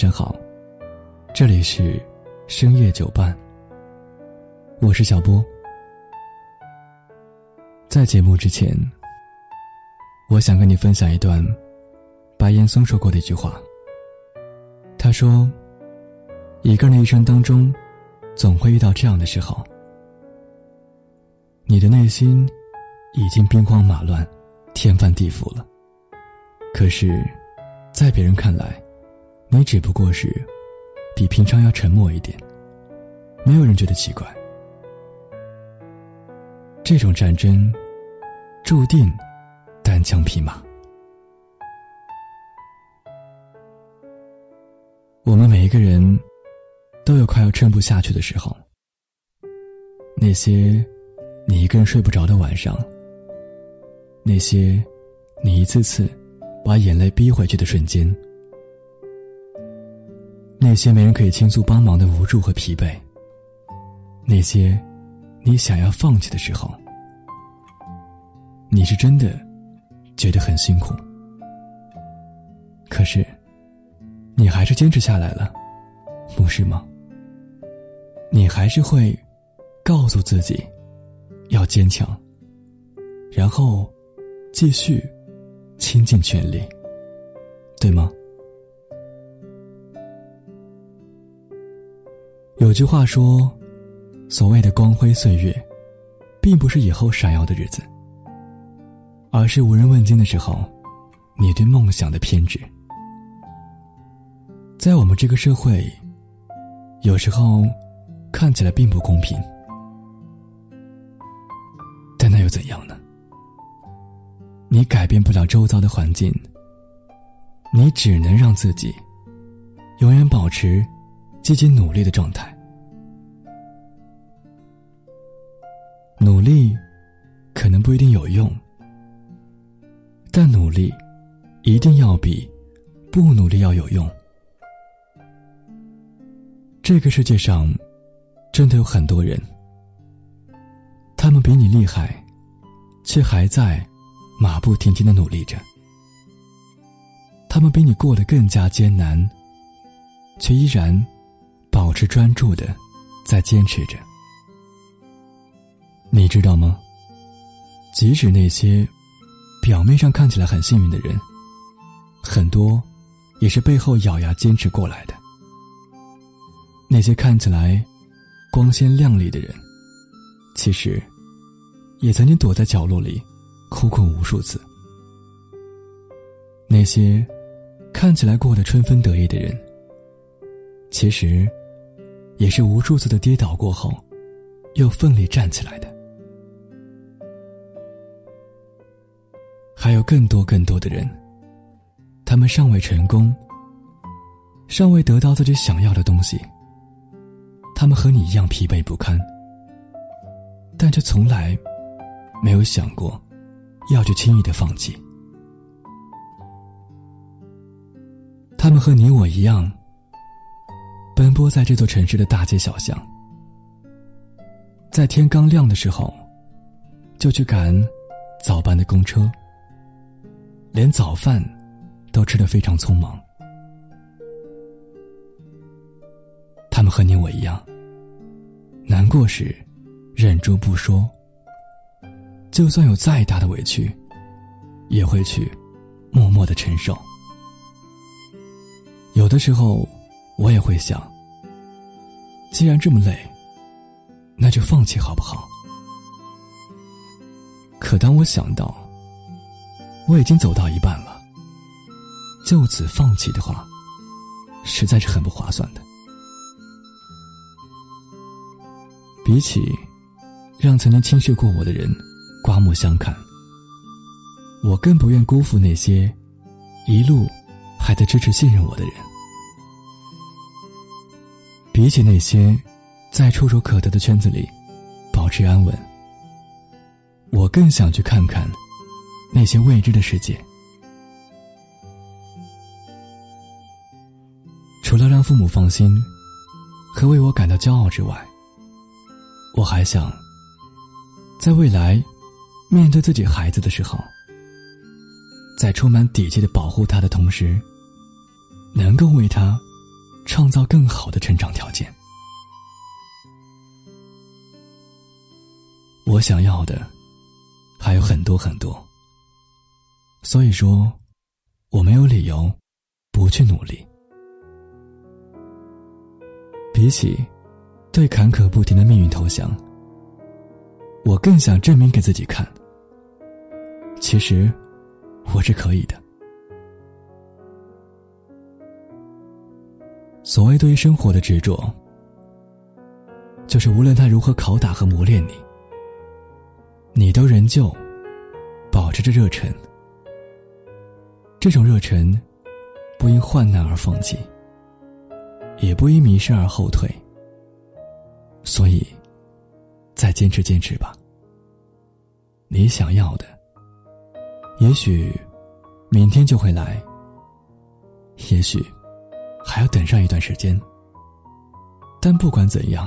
上好，这里是深夜酒伴。我是小波。在节目之前，我想跟你分享一段白岩松说过的一句话。他说：“一个人的一生当中，总会遇到这样的时候，你的内心已经兵荒马乱、天翻地覆了，可是，在别人看来，你只不过是比平常要沉默一点，没有人觉得奇怪。这种战争注定单枪匹马。我们每一个人都有快要撑不下去的时候，那些你一个人睡不着的晚上，那些你一次次把眼泪逼回去的瞬间。那些没人可以倾诉帮忙的无助和疲惫，那些你想要放弃的时候，你是真的觉得很辛苦。可是，你还是坚持下来了，不是吗？你还是会告诉自己要坚强，然后继续倾尽全力，对吗？有句话说：“所谓的光辉岁月，并不是以后闪耀的日子，而是无人问津的时候，你对梦想的偏执。”在我们这个社会，有时候看起来并不公平，但那又怎样呢？你改变不了周遭的环境，你只能让自己永远保持。积极努力的状态，努力可能不一定有用，但努力一定要比不努力要有用。这个世界上真的有很多人，他们比你厉害，却还在马不停蹄的努力着；他们比你过得更加艰难，却依然。保持专注的，在坚持着。你知道吗？即使那些表面上看起来很幸运的人，很多也是背后咬牙坚持过来的。那些看起来光鲜亮丽的人，其实也曾经躲在角落里哭过无数次。那些看起来过得春风得意的人，其实。也是无数次的跌倒过后，又奋力站起来的。还有更多更多的人，他们尚未成功，尚未得到自己想要的东西。他们和你一样疲惫不堪，但却从来没有想过要去轻易的放弃。他们和你我一样。奔波在这座城市的大街小巷，在天刚亮的时候，就去赶早班的公车，连早饭都吃得非常匆忙。他们和你我一样，难过时忍住不说，就算有再大的委屈，也会去默默的承受。有的时候。我也会想，既然这么累，那就放弃好不好？可当我想到我已经走到一半了，就此放弃的话，实在是很不划算的。比起让曾经轻视过我的人刮目相看，我更不愿辜负那些一路还在支持信任我的人。比起那些在触手可得的圈子里保持安稳，我更想去看看那些未知的世界。除了让父母放心和为我感到骄傲之外，我还想在未来面对自己孩子的时候，在充满底气的保护他的同时，能够为他创造更好的成长条件。我想要的还有很多很多，所以说，我没有理由不去努力。比起对坎坷不停的命运投降，我更想证明给自己看，其实我是可以的。所谓对于生活的执着，就是无论他如何拷打和磨练你。你都仍旧保持着热忱，这种热忱不因患难而放弃，也不因迷失而后退。所以，再坚持坚持吧。你想要的，也许明天就会来，也许还要等上一段时间。但不管怎样，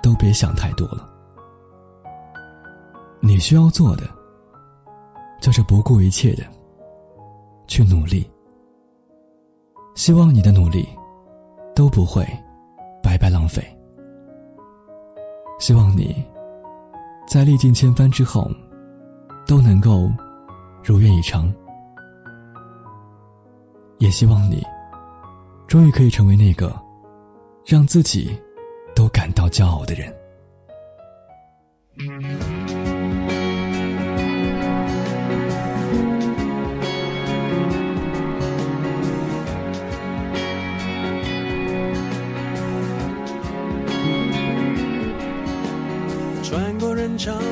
都别想太多了。你需要做的，就是不顾一切的去努力。希望你的努力都不会白白浪费。希望你在历尽千帆之后，都能够如愿以偿。也希望你终于可以成为那个让自己都感到骄傲的人。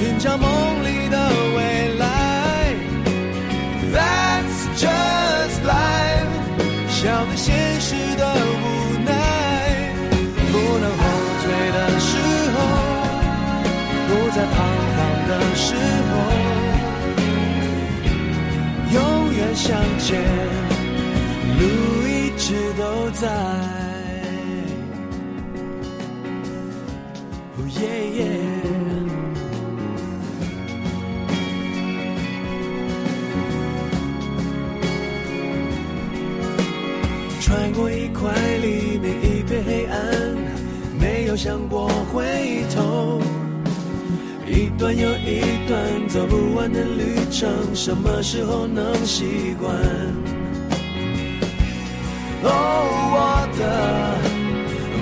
寻找穿过一块黎明，一片黑暗，没有想过回头。一段又一段走不完的旅程，什么时候能习惯？哦，我的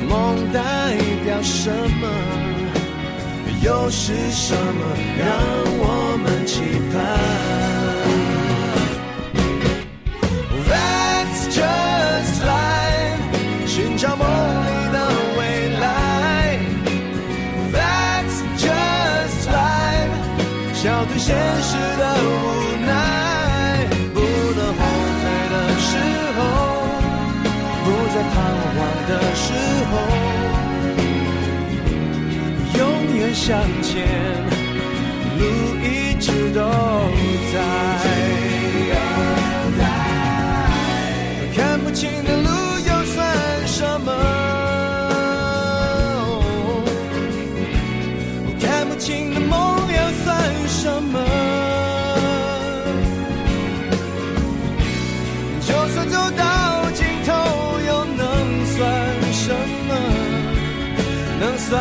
梦代表什么？又是什么让我们期向前路一直都在。看不清的路又算什么？看不清的梦又算什么？就算走到尽头又能算什么？能算